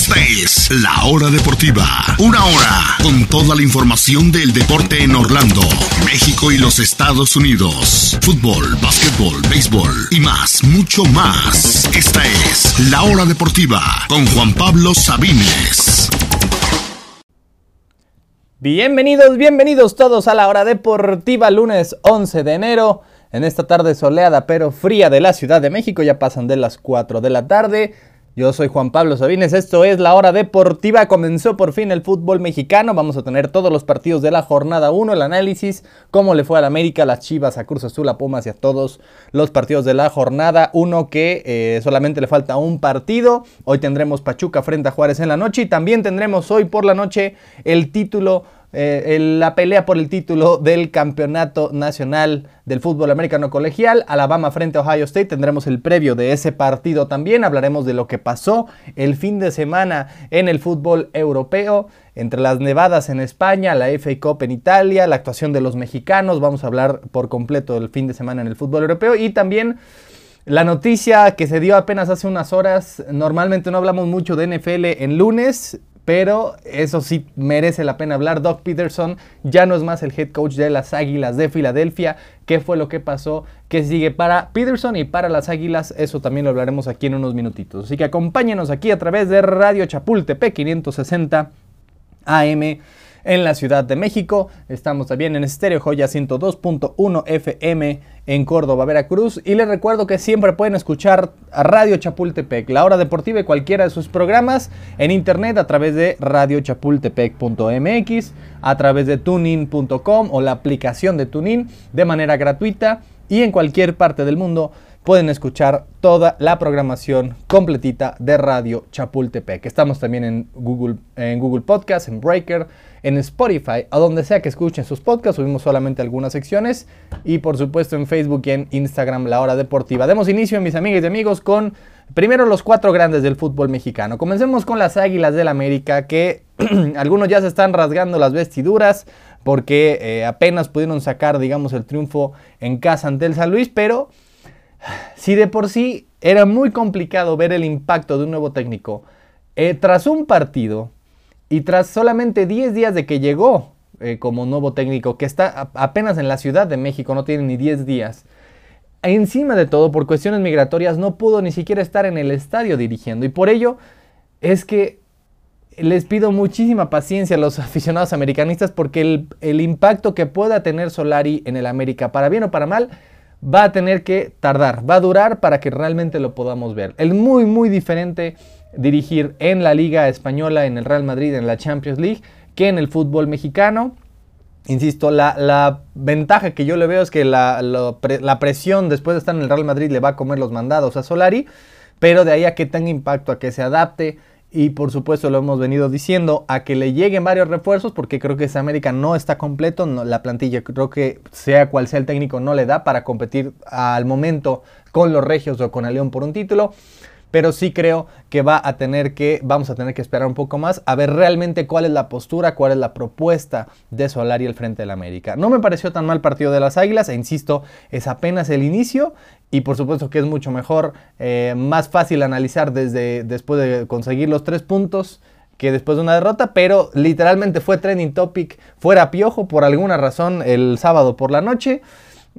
Esta es La Hora Deportiva. Una hora con toda la información del deporte en Orlando, México y los Estados Unidos. Fútbol, básquetbol, béisbol y más, mucho más. Esta es La Hora Deportiva con Juan Pablo Sabines. Bienvenidos, bienvenidos todos a la hora deportiva, lunes 11 de enero. En esta tarde soleada pero fría de la Ciudad de México, ya pasan de las 4 de la tarde. Yo soy Juan Pablo Sabines, esto es la hora deportiva, comenzó por fin el fútbol mexicano, vamos a tener todos los partidos de la jornada 1, el análisis, cómo le fue a la América, las Chivas, a Cruz Azul, a Pumas y a todos los partidos de la jornada 1 que eh, solamente le falta un partido, hoy tendremos Pachuca frente a Juárez en la noche y también tendremos hoy por la noche el título eh, la pelea por el título del campeonato nacional del fútbol americano colegial, Alabama frente a Ohio State, tendremos el previo de ese partido también, hablaremos de lo que pasó el fin de semana en el fútbol europeo, entre las nevadas en España, la FA Cup en Italia, la actuación de los mexicanos, vamos a hablar por completo del fin de semana en el fútbol europeo. Y también... La noticia que se dio apenas hace unas horas, normalmente no hablamos mucho de NFL en lunes, pero eso sí merece la pena hablar. Doug Peterson ya no es más el head coach de las Águilas de Filadelfia. ¿Qué fue lo que pasó? ¿Qué sigue para Peterson y para las Águilas? Eso también lo hablaremos aquí en unos minutitos. Así que acompáñenos aquí a través de Radio Chapultepec 560 AM en la Ciudad de México. Estamos también en Estéreo Joya 102.1 FM en Córdoba, Veracruz. Y les recuerdo que siempre pueden escuchar a Radio Chapultepec, la hora deportiva y cualquiera de sus programas en internet a través de radiochapultepec.mx, a través de tunin.com o la aplicación de Tunin de manera gratuita y en cualquier parte del mundo pueden escuchar toda la programación completita de Radio Chapultepec. Estamos también en Google, en Google Podcast, en Breaker, en Spotify, a donde sea que escuchen sus podcasts, subimos solamente algunas secciones y por supuesto en Facebook y en Instagram La Hora Deportiva. Demos inicio, mis amigas y amigos, con primero los cuatro grandes del fútbol mexicano. Comencemos con las Águilas del América, que algunos ya se están rasgando las vestiduras porque eh, apenas pudieron sacar, digamos, el triunfo en casa ante el San Luis, pero si de por sí era muy complicado ver el impacto de un nuevo técnico, eh, tras un partido y tras solamente 10 días de que llegó eh, como nuevo técnico, que está apenas en la Ciudad de México, no tiene ni 10 días, encima de todo, por cuestiones migratorias, no pudo ni siquiera estar en el estadio dirigiendo. Y por ello es que les pido muchísima paciencia a los aficionados americanistas porque el, el impacto que pueda tener Solari en el América, para bien o para mal, va a tener que tardar, va a durar para que realmente lo podamos ver. El muy, muy diferente dirigir en la Liga Española, en el Real Madrid, en la Champions League, que en el fútbol mexicano. Insisto, la, ventaja que yo le veo es que la, la, presión después de estar en el Real Madrid le va a comer los mandados a Solari, pero de ahí a que tenga impacto, a que se adapte y por supuesto lo hemos venido diciendo, a que le lleguen varios refuerzos, porque creo que esa América no está completo, la plantilla creo que sea cual sea el técnico no le da para competir al momento con los Regios o con el León por un título pero sí creo que va a tener que, vamos a tener que esperar un poco más a ver realmente cuál es la postura, cuál es la propuesta de Solari al frente de la América. No me pareció tan mal partido de las Águilas, e insisto, es apenas el inicio y por supuesto que es mucho mejor, eh, más fácil analizar desde después de conseguir los tres puntos que después de una derrota, pero literalmente fue trending topic fuera piojo por alguna razón el sábado por la noche.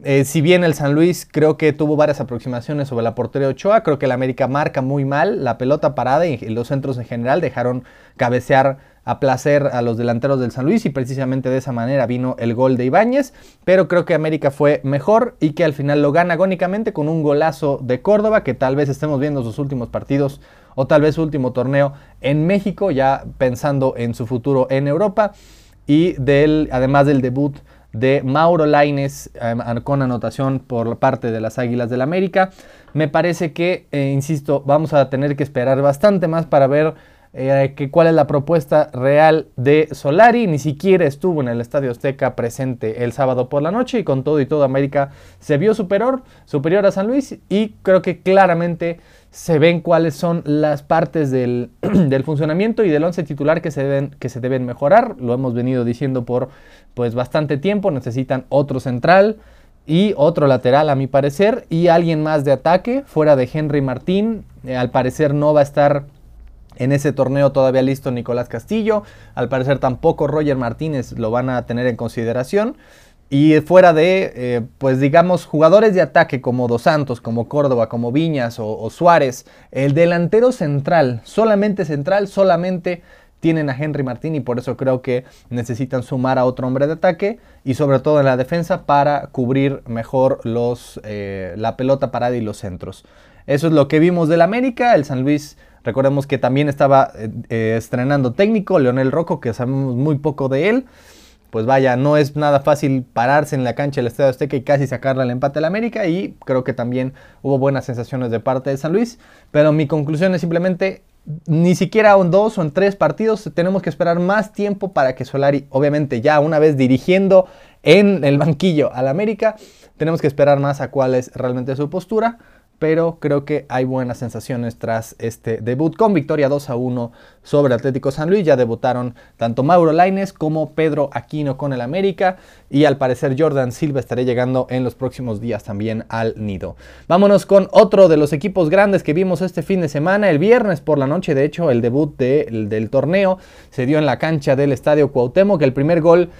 Eh, si bien el San Luis creo que tuvo varias aproximaciones sobre la portería Ochoa, creo que el América marca muy mal la pelota parada y los centros en general dejaron cabecear a placer a los delanteros del San Luis y precisamente de esa manera vino el gol de Ibáñez, pero creo que América fue mejor y que al final lo gana agónicamente con un golazo de Córdoba que tal vez estemos viendo sus últimos partidos o tal vez su último torneo en México, ya pensando en su futuro en Europa. Y del, además del debut de Mauro Laines em, con anotación por parte de las Águilas del América. Me parece que, eh, insisto, vamos a tener que esperar bastante más para ver eh, cuál es la propuesta real de Solari. Ni siquiera estuvo en el Estadio Azteca presente el sábado por la noche y con todo y todo América se vio superior, superior a San Luis y creo que claramente se ven cuáles son las partes del, funcionamiento y del once titular que se, deben, que se deben mejorar. Lo hemos venido diciendo por pues bastante tiempo. Necesitan otro central y otro lateral a mi parecer y alguien más de ataque fuera de Henry Martín. Eh, al parecer no va a estar En ese torneo todavía listo Nicolás Castillo. Al parecer tampoco Roger Martínez lo van a tener en consideración. Y fuera de, eh, pues digamos, jugadores de ataque como Dos Santos, como Córdoba, como Viñas o, Suárez, el delantero central, solamente central, solamente tienen a Henry Martín y por eso creo que necesitan sumar a otro hombre de ataque y sobre todo en la defensa para cubrir mejor los, eh, la pelota parada y los centros. Eso es lo que vimos del América, el San Luis Recordemos que también estaba eh, estrenando técnico, Leonel Rocco, que sabemos muy poco de él pues vaya, no es nada fácil pararse en la cancha del Estadio Azteca y casi sacarle el empate al América y creo que también hubo buenas sensaciones de parte de San Luis, pero mi conclusión es simplemente ni siquiera en dos o en tres partidos tenemos que esperar más tiempo para que Solari, obviamente ya una vez dirigiendo en el banquillo al América, tenemos que esperar más a cuál es realmente su postura pero creo que hay buenas sensaciones tras este debut con victoria 2 a 1 sobre Atlético San Luis. Ya debutaron tanto Mauro Laines como Pedro Aquino con el América y al parecer Jordan Silva estará llegando en los próximos días también al nido. Vámonos con otro de los equipos grandes que vimos este fin de semana, el viernes por la noche, de hecho el debut del torneo se dio en la cancha del Estadio Cuauhtémoc, el primer gol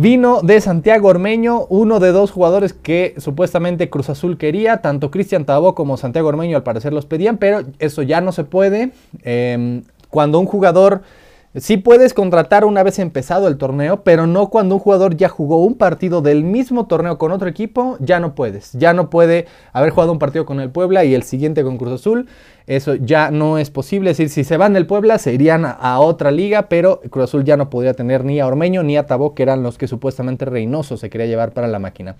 Vino de Santiago Ormeño, uno de dos jugadores que supuestamente Cruz Azul quería, tanto Cristian Tabó como Santiago Ormeño al parecer los pedían, pero eso ya no se puede. Em, cuando un jugador Sí puedes contratar una vez empezado el torneo, pero no cuando un jugador ya jugó un partido del mismo torneo con otro equipo, ya no puedes. Ya no puede haber jugado un partido con el Puebla y el siguiente con Cruz Azul. Eso ya no es posible. Es decir, si se van del Puebla, se irían a, otra liga, pero Cruz Azul ya no podría tener ni a Ormeño ni a Tabó, que eran los que supuestamente Reynoso se quería llevar para la máquina.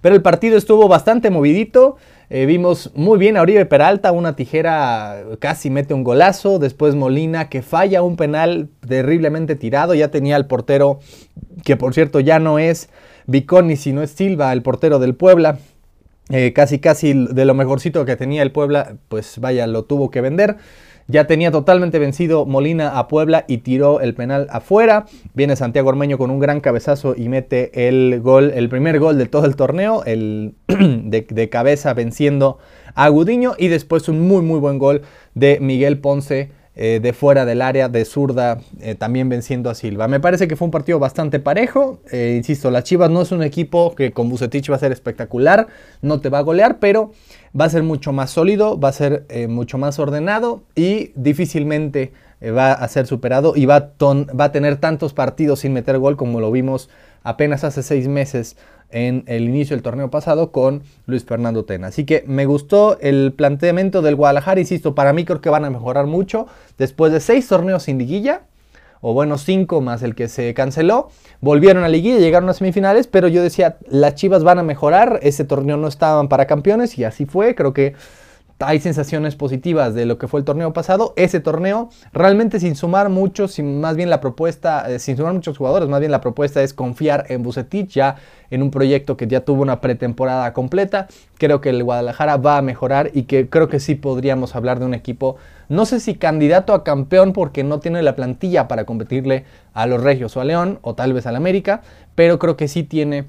Pero el partido estuvo bastante movidito. Eh, vimos muy bien a Oribe Peralta, una tijera casi mete un golazo. Después Molina que falla un penal terriblemente tirado. Ya tenía el portero, que por cierto ya no es Viconi, sino es Silva, el portero del Puebla. Eh, casi casi de lo mejorcito que tenía el Puebla, pues vaya, lo tuvo que vender. Ya tenía totalmente vencido Molina a Puebla y tiró el penal afuera. Viene Santiago Ormeño con un gran cabezazo y mete el gol, el primer gol de todo el torneo, el de, cabeza venciendo a Gudiño y después un muy muy buen gol de Miguel Ponce. Eh, de fuera del área de zurda, eh, también venciendo a Silva. Me parece que fue un partido bastante parejo. Eh, insisto, las Chivas no es un equipo que con Bucetich va a ser espectacular, no te va a golear, pero va a ser mucho más sólido, va a ser eh, mucho más ordenado y difícilmente eh, va a ser superado y va a, va a tener tantos partidos sin meter gol como lo vimos apenas hace seis meses en el inicio del torneo pasado con Luis Fernando Tena. Así que me gustó el planteamiento del Guadalajara, insisto, para mí creo que van a mejorar mucho después de seis torneos sin liguilla o bueno, cinco más el que se canceló. Volvieron a liguilla, llegaron a semifinales, pero yo decía, las Chivas van a mejorar, ese torneo no estaban para campeones y así fue, creo que hay sensaciones positivas de lo que fue el torneo pasado. Ese torneo, realmente sin sumar muchos, sin más bien la propuesta, eh, sin sumar muchos jugadores, más bien la propuesta es confiar en Bucetich ya en un proyecto que ya tuvo una pretemporada completa. Creo que el Guadalajara va a mejorar y que creo que sí podríamos hablar de un equipo, no sé si candidato a campeón porque no tiene la plantilla para competirle a los Regios o a León o tal vez al América, pero creo que sí tiene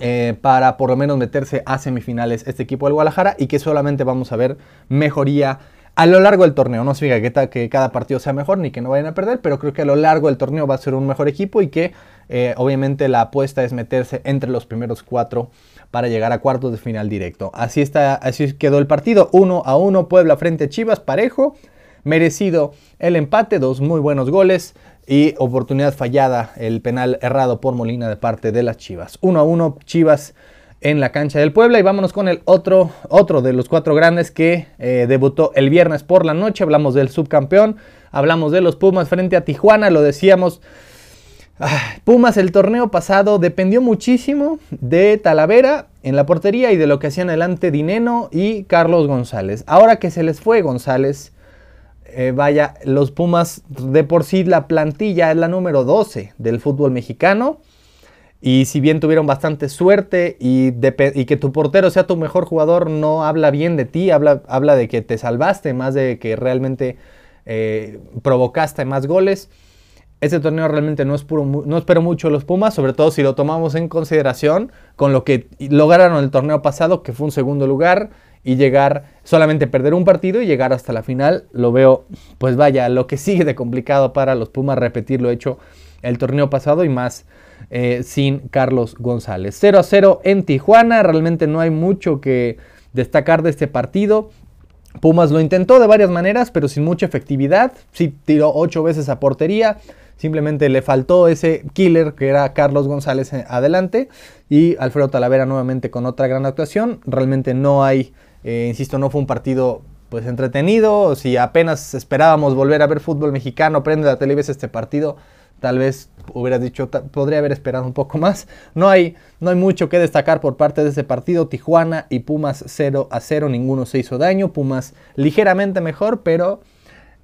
eh, para por lo menos meterse a semifinales este equipo del Guadalajara y que solamente vamos a ver mejoría a lo largo del torneo. No significa que, que, cada partido sea mejor ni que no vayan a perder, pero creo que a lo largo del torneo va a ser un mejor equipo y que eh, obviamente la apuesta es meterse entre los primeros cuatro para llegar a cuartos de final directo. Así, está, así quedó el partido, 1 a 1, Puebla frente a Chivas, parejo, merecido el empate, dos muy buenos goles y oportunidad fallada, el penal errado por Molina de parte de las Chivas. 1 a 1 Chivas en la cancha del Puebla y vámonos con el otro, otro de los cuatro grandes que eh, debutó el viernes por la noche. Hablamos del subcampeón, hablamos de los Pumas frente a Tijuana, lo decíamos. Pumas el torneo pasado dependió muchísimo de Talavera en la portería y de lo que hacían adelante Dineno y Carlos González. Ahora que se les fue González, eh, vaya, los Pumas de por sí la plantilla es la número 12 del fútbol mexicano. Y si bien tuvieron bastante suerte y, que tu portero sea tu mejor jugador, no habla bien de ti, habla, habla de que te salvaste más de que realmente eh, provocaste más goles. Ese torneo realmente no, es puro, no espero mucho los Pumas, sobre todo si lo tomamos en consideración con lo que lograron el torneo pasado, que fue un segundo lugar, y llegar, solamente perder un partido y llegar hasta la final, lo veo, pues vaya, lo que sigue de complicado para los Pumas repetir lo hecho el torneo pasado y más eh, sin Carlos González. 0 a 0 en Tijuana, realmente no hay mucho que destacar de este partido. Pumas lo intentó de varias maneras, pero sin mucha efectividad. Sí tiró ocho veces a portería. Simplemente le faltó ese killer que era Carlos González eh, adelante. Y Alfredo Talavera nuevamente con otra gran actuación. Realmente no hay, eh, insisto, no fue un partido pues entretenido. Si apenas esperábamos volver a ver fútbol mexicano, prende la televisión este partido tal vez hubieras dicho, podría haber esperado un poco más. No hay, no hay mucho que destacar por parte de ese partido. Tijuana y Pumas 0 a 0, ninguno se hizo daño. Pumas ligeramente mejor, pero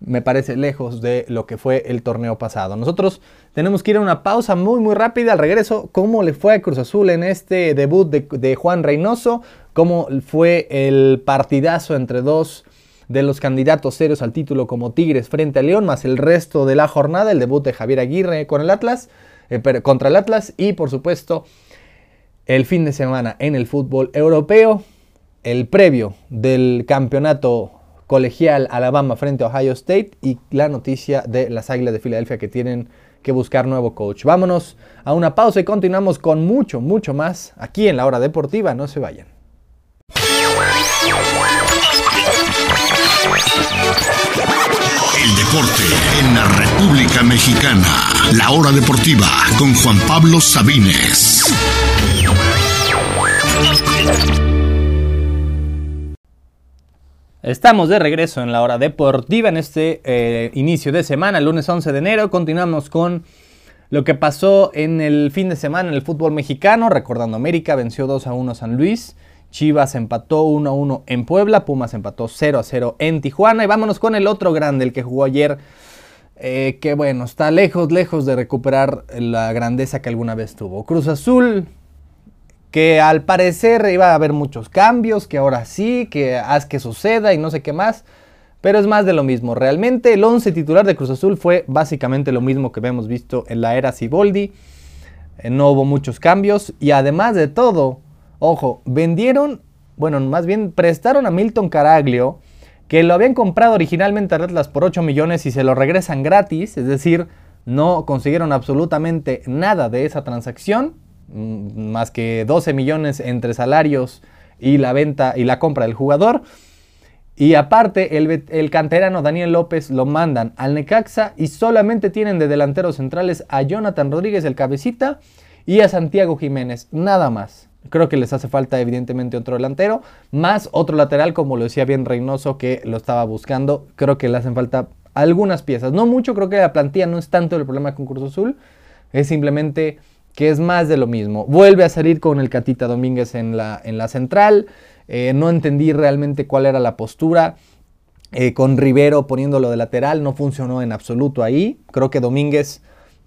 me parece lejos de lo que fue el torneo pasado. Nosotros tenemos que ir a una pausa muy muy rápida al regreso. ¿Cómo le fue a Cruz Azul en este debut de, Juan Reynoso? ¿Cómo fue el partidazo entre dos de los candidatos serios al título como Tigres frente a León, más el resto de la jornada, el debut de Javier Aguirre con el Atlas, eh, contra el Atlas y por supuesto el fin de semana en el fútbol europeo, el previo del campeonato colegial Alabama frente a Ohio State y la noticia de las Águilas de Filadelfia que tienen que buscar nuevo coach. Vámonos a una pausa y continuamos con mucho, mucho más aquí en la hora deportiva. No se vayan. El deporte en la República Mexicana. La hora deportiva con Juan Pablo Sabines. Estamos de regreso en la hora deportiva en este eh, inicio de semana, el lunes 11 de enero. Continuamos con lo que pasó en el fin de semana en el fútbol mexicano. Recordando, América venció 2 a 1 a San Luis. Chivas empató 1 a 1 en Puebla, Pumas empató 0 a 0 en Tijuana. Y vámonos con el otro grande, el que jugó ayer. Eh, que bueno, está lejos, lejos de recuperar la grandeza que alguna vez tuvo. Cruz Azul, que al parecer iba a haber muchos cambios, que ahora sí, que haz que suceda y no sé qué más. Pero es más de lo mismo. Realmente el 11 titular de Cruz Azul fue básicamente lo mismo que hemos visto en la era Ciboldi. Eh, no hubo muchos cambios y además de todo, Ojo, vendieron, bueno, más bien prestaron a Milton Caraglio, que lo habían comprado originalmente a Atlas por 8 millones y se lo regresan gratis, es decir, no consiguieron absolutamente nada de esa transacción, más que 12 millones entre salarios y la venta y la compra del jugador. Y aparte, el, el, canterano Daniel López lo mandan al Necaxa y solamente tienen de delanteros centrales a Jonathan Rodríguez, el cabecita, y a Santiago Jiménez, nada más. Creo que les hace falta evidentemente otro delantero, más otro lateral, como lo decía bien Reynoso, que lo estaba buscando. Creo que le hacen falta algunas piezas. No mucho, creo que la plantilla no es tanto el problema con Cruz Azul, es simplemente que es más de lo mismo. Vuelve a salir con el Catita Domínguez en la, en la central. Eh, no entendí realmente cuál era la postura. Eh, con Rivero poniéndolo de lateral, no funcionó en absoluto ahí. Creo que Domínguez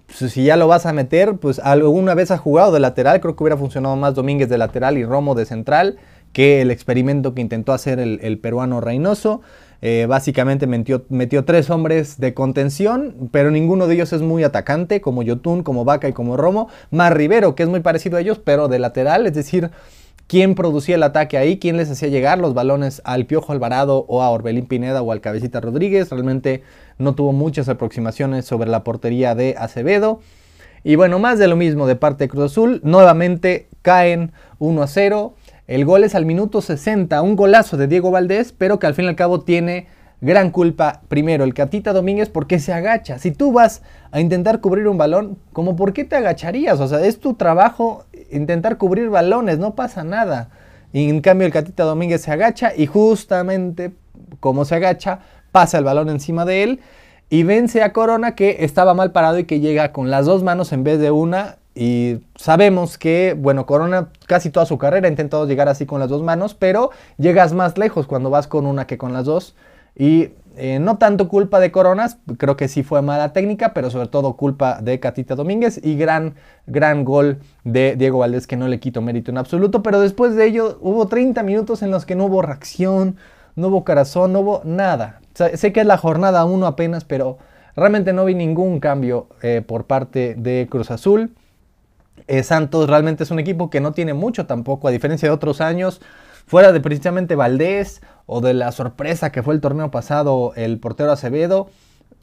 pues, si ya lo vas a meter, pues alguna vez ha jugado de lateral, creo que hubiera funcionado más Domínguez de lateral y Romo de central que el experimento que intentó hacer el, peruano Reynoso. Eh, básicamente metió, tres hombres de contención, pero ninguno de ellos es muy atacante, como Yotun, como Vaca y como Romo. Más Rivero, que es muy parecido a ellos, pero de lateral, es decir, quién producía el ataque ahí, quién les hacía llegar los balones al Piojo Alvarado o a Orbelín Pineda o al Cabecita Rodríguez. Realmente no tuvo muchas aproximaciones sobre la portería de Acevedo. Y bueno, más de lo mismo de parte de Cruz Azul. Nuevamente caen 1 a 0. El gol es al minuto 60, un golazo de Diego Valdés, pero que al fin y al cabo tiene gran culpa primero el Catita Domínguez porque se agacha. Si tú vas a intentar cubrir un balón, como por qué te agacharías? O sea, es tu trabajo intentar cubrir balones, no pasa nada. Y en cambio el Catita Domínguez se agacha y justamente como se agacha, pasa el balón encima de él y vence a Corona que estaba mal parado y que llega con las dos manos en vez de una. Y sabemos que, bueno, Corona casi toda su carrera ha intentado llegar así con las dos manos, pero llegas más lejos cuando vas con una que con las dos. Y eh, no tanto culpa de Coronas, creo que sí fue mala técnica, pero sobre todo culpa de Catita Domínguez y gran, gran gol de Diego Valdés que no le quito mérito en absoluto, pero después de ello hubo 30 minutos en los que no hubo reacción, no hubo corazón, no hubo nada. sé que es la jornada 1 apenas, pero realmente no vi ningún cambio eh, por parte de Cruz Azul. Eh, Santos realmente es un equipo que no tiene mucho tampoco, a diferencia de otros años, fuera de precisamente Valdés o de la sorpresa que fue el torneo pasado el portero Acevedo.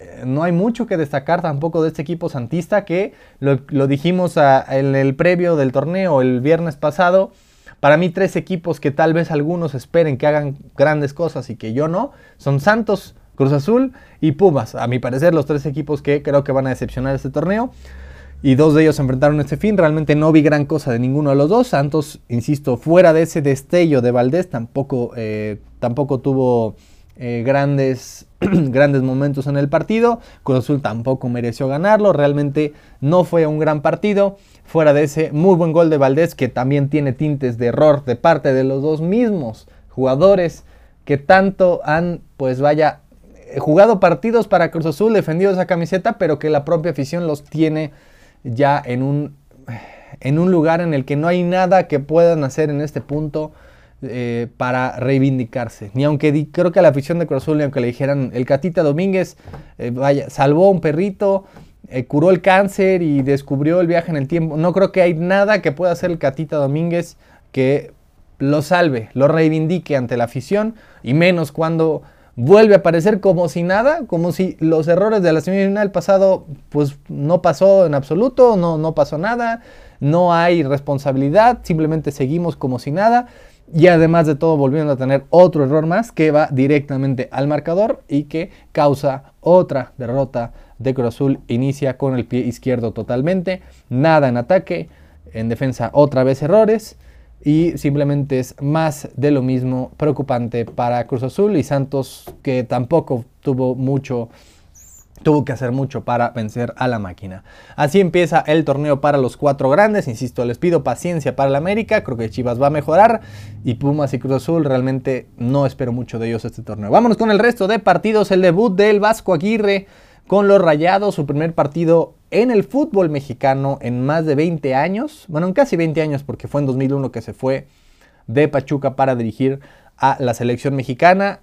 Eh, no hay mucho que destacar tampoco de este equipo santista que lo, dijimos en el previo del torneo el viernes pasado. Para mí tres equipos que tal vez algunos esperen que hagan grandes cosas y que yo no, son Santos, Cruz Azul y Pumas. A mi parecer los tres equipos que creo que van a decepcionar este torneo. Y dos de ellos se enfrentaron este fin. Realmente no vi gran cosa de ninguno de los dos. Santos, insisto, fuera de ese destello de Valdés, tampoco, eh, tampoco tuvo eh, grandes, grandes momentos en el partido. Cruz Azul tampoco mereció ganarlo. Realmente no fue un gran partido. Fuera de ese muy buen gol de Valdés, que también tiene tintes de error de parte de los dos mismos jugadores que tanto han, pues vaya, jugado partidos para Cruz Azul, defendido esa camiseta, pero que la propia afición los tiene ya en un, en un lugar en el que no hay nada que puedan hacer en este punto eh, para reivindicarse. Ni aunque creo que a la afición de Cruz Azul, ni aunque le dijeran el Catita Domínguez, eh, vaya, salvó a un perrito, eh, curó el cáncer y descubrió el viaje en el tiempo. No creo que hay nada que pueda hacer el Catita Domínguez que lo salve, lo reivindique ante la afición y menos cuando vuelve a aparecer como si nada, como si los errores de la semifinal pasado pues no pasó en absoluto, no, no pasó nada, no hay responsabilidad, simplemente seguimos como si nada y además de todo volviendo a tener otro error más que va directamente al marcador y que causa otra derrota de Cruz Azul. Inicia con el pie izquierdo totalmente, nada en ataque, en defensa otra vez errores y simplemente es más de lo mismo preocupante para Cruz Azul y Santos que tampoco tuvo mucho tuvo que hacer mucho para vencer a la máquina. Así empieza el torneo para los cuatro grandes. Insisto, les pido paciencia para la América. Creo que Chivas va a mejorar. Y Pumas y Cruz Azul realmente no espero mucho de ellos este torneo. Vámonos con el resto de partidos. El debut del Vasco Aguirre con los Rayados. Su primer partido en el fútbol mexicano en más de 20 años. Bueno, en casi 20 años porque fue en 2001 que se fue de Pachuca para dirigir a la selección mexicana.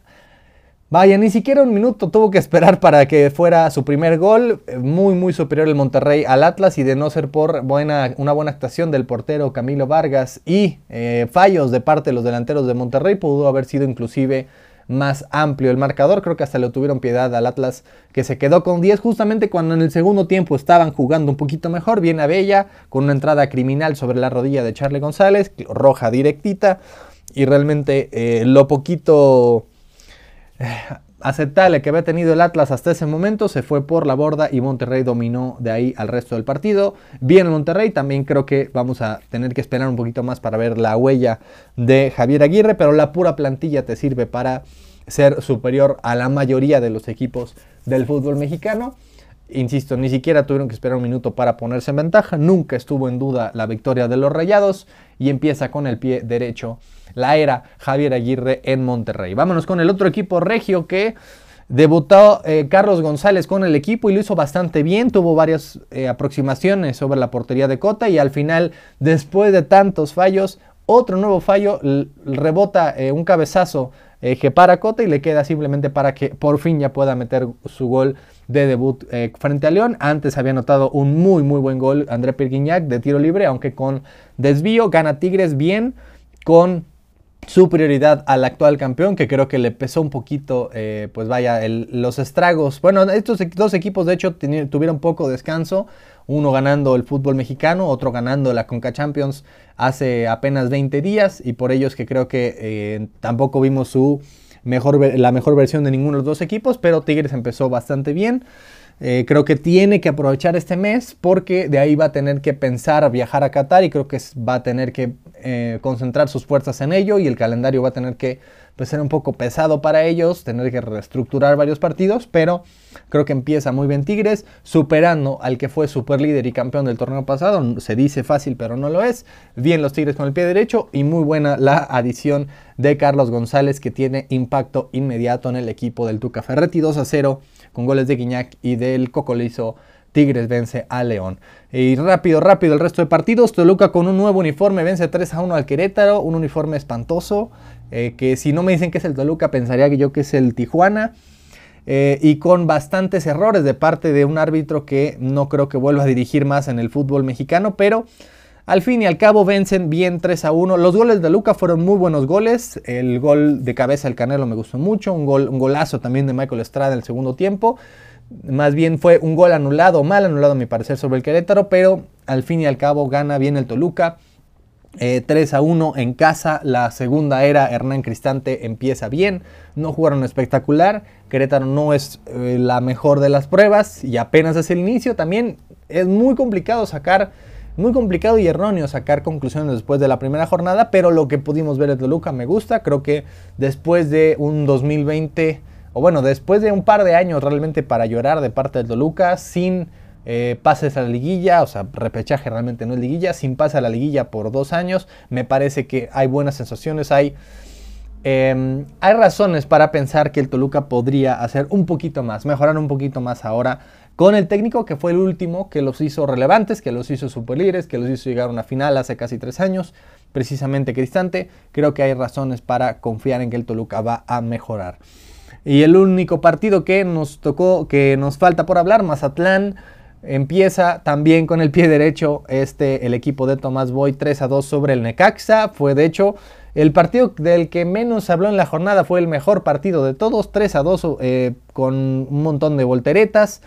Vaya, ni siquiera un minuto tuvo que esperar para que fuera su primer gol. Muy, muy superior el Monterrey al Atlas y de no ser por buena, una buena actuación del portero Camilo Vargas y eh, fallos de parte de los delanteros de Monterrey, pudo haber sido inclusive más amplio el marcador. Creo que hasta le tuvieron piedad al Atlas que se quedó con 10 justamente cuando en el segundo tiempo estaban jugando un poquito mejor. Viene a Bella con una entrada criminal sobre la rodilla de Charlie González, roja directita. Y realmente eh, lo poquito eh, aceptable que había tenido el Atlas hasta ese momento se fue por la borda y Monterrey dominó de ahí al resto del partido. Bien Monterrey, también creo que vamos a tener que esperar un poquito más para ver la huella de Javier Aguirre, pero la pura plantilla te sirve para ser superior a la mayoría de los equipos del fútbol mexicano. Insisto, ni siquiera tuvieron que esperar un minuto para ponerse en ventaja, nunca estuvo en duda la victoria de los Rayados y empieza con el pie derecho la era Javier Aguirre en Monterrey. Vámonos con el otro equipo regio que debutó eh, Carlos González con el equipo y lo hizo bastante bien, tuvo varias eh, aproximaciones sobre la portería de Cota y al final, después de tantos fallos, otro nuevo fallo, rebota eh, un cabezazo que para Cota y le queda simplemente para que por fin ya pueda meter su gol de debut eh, frente a León. Antes había anotado un muy muy buen gol André Pirguignac de tiro libre, aunque con desvío. Gana Tigres bien con superioridad al actual campeón, que creo que le pesó un poquito, eh, pues vaya, los estragos. Bueno, estos dos equipos de hecho tuvieron poco descanso, uno ganando el fútbol mexicano, otro ganando la Conca Champions hace apenas 20 días, y por ellos que creo que eh, tampoco vimos su mejor, la mejor versión de ninguno de los dos equipos, pero Tigres empezó bastante bien. Eh, creo que tiene que aprovechar este mes porque de ahí va a tener que pensar viajar a Qatar y creo que va a tener que eh, concentrar sus fuerzas en ello y el calendario va a tener que pues, ser un poco pesado para ellos, tener que reestructurar varios partidos, pero creo que empieza muy bien Tigres, superando al que fue super líder y campeón del torneo pasado, se dice fácil pero no lo es, bien los Tigres con el pie derecho y muy buena la adición de Carlos González que tiene impacto inmediato en el equipo del Tuca Ferretti 2 a 0 con goles de Guiñac y del Cocolizo. Tigres vence a León. Y rápido, rápido el resto de partidos. Toluca con un nuevo uniforme vence 3 a 1 al Querétaro. Un uniforme espantoso. Eh, que si no me dicen que es el Toluca, pensaría que yo que es el Tijuana. eh, y con bastantes errores de parte de un árbitro que no creo que vuelva a dirigir más en el fútbol mexicano, pero al fin y al cabo vencen bien 3 a 1. Los goles de Luca fueron muy buenos goles. El gol de cabeza del Canelo me gustó mucho. Un, gol, un golazo también de Michael Estrada en el segundo tiempo. Más bien fue un gol anulado, mal anulado a mi parecer sobre el Querétaro, pero al fin y al cabo gana bien el Toluca. 3 eh, a 1 en casa, la segunda era Hernán Cristante empieza bien, no jugaron espectacular, Querétaro no es eh, la mejor de las pruebas y apenas es el inicio, también es muy complicado sacar, muy complicado y erróneo sacar conclusiones después de la primera jornada, pero lo que pudimos ver de Toluca me gusta, creo que después de un 2020, o bueno, después de un par de años realmente para llorar de parte de Toluca, sin eh, pases a la liguilla, o sea, repechaje realmente no es liguilla, sin pase a la liguilla por dos años, me parece que hay buenas sensaciones, hay, em, hay razones para pensar que el Toluca podría hacer un poquito más, mejorar un poquito más ahora con el técnico que fue el último que los hizo relevantes, que los hizo superlíderes, que los hizo llegar a una final hace casi tres años, precisamente Cristante, creo que hay razones para confiar en que el Toluca va a mejorar. Y el único partido que nos tocó, que nos falta por hablar, Mazatlán, Empieza también con el pie derecho este, el equipo de Tomás Boy 3 a 2 sobre el Necaxa. Fue de hecho el partido del que menos habló en la jornada, fue el mejor partido de todos, 3 a 2 eh, con un montón de volteretas.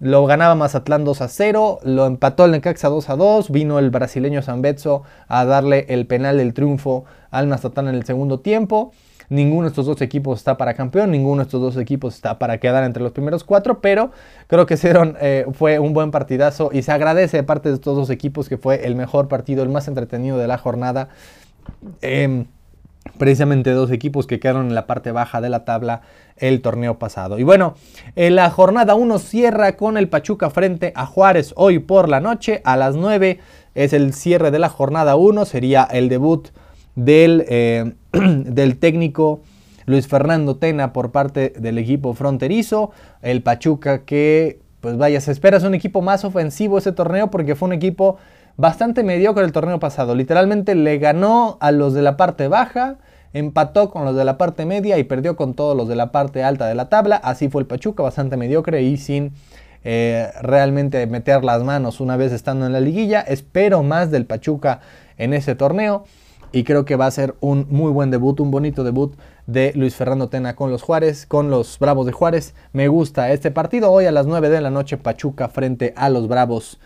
Lo ganaba Mazatlán 2 a 0, lo empató el Necaxa 2 a 2, vino el brasileño Betso a darle el penal del triunfo al Mazatlán en el segundo tiempo. Ninguno de estos dos equipos está para campeón, ninguno de estos dos equipos está para quedar entre los primeros cuatro, pero creo que eh, fue un buen partidazo y se agradece de parte de estos dos equipos que fue el mejor partido, el más entretenido de la jornada. Em, precisamente dos equipos que quedaron en la parte baja de la tabla el torneo pasado. Y bueno, en la jornada 1 cierra con el Pachuca frente a Juárez hoy por la noche a las 9 es el cierre de la jornada 1, sería el debut del, eh, del técnico Luis Fernando Tena por parte del equipo fronterizo. El Pachuca que, pues vaya, se espera es un equipo más ofensivo ese torneo porque fue un equipo bastante mediocre el torneo pasado. Literalmente le ganó a los de la parte baja, empató con los de la parte media y perdió con todos los de la parte alta de la tabla. Así fue el Pachuca, bastante mediocre y sin eh, realmente meter las manos una vez estando en la liguilla. Espero más del Pachuca en ese torneo y creo que va a ser un muy buen debut, un bonito debut de Luis Fernando Tena con los Juárez, con los Bravos de Juárez. Me gusta este partido hoy a las 9 de la noche Pachuca frente a los Bravos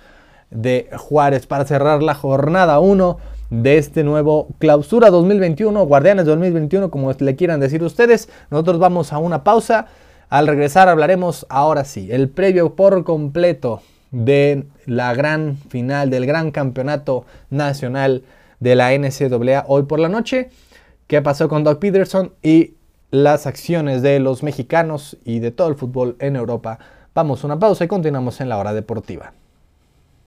de Juárez para cerrar la jornada 1 de este nuevo clausura 2021, Guardianes 2021 como le quieran decir ustedes. Nosotros vamos a una pausa. Al regresar hablaremos ahora sí, el previo por completo de la gran final del gran campeonato nacional de la NCAA hoy por la noche. ¿Qué pasó con Doug Peterson y las acciones de los mexicanos y de todo el fútbol en Europa? Vamos a una pausa y continuamos en la hora deportiva.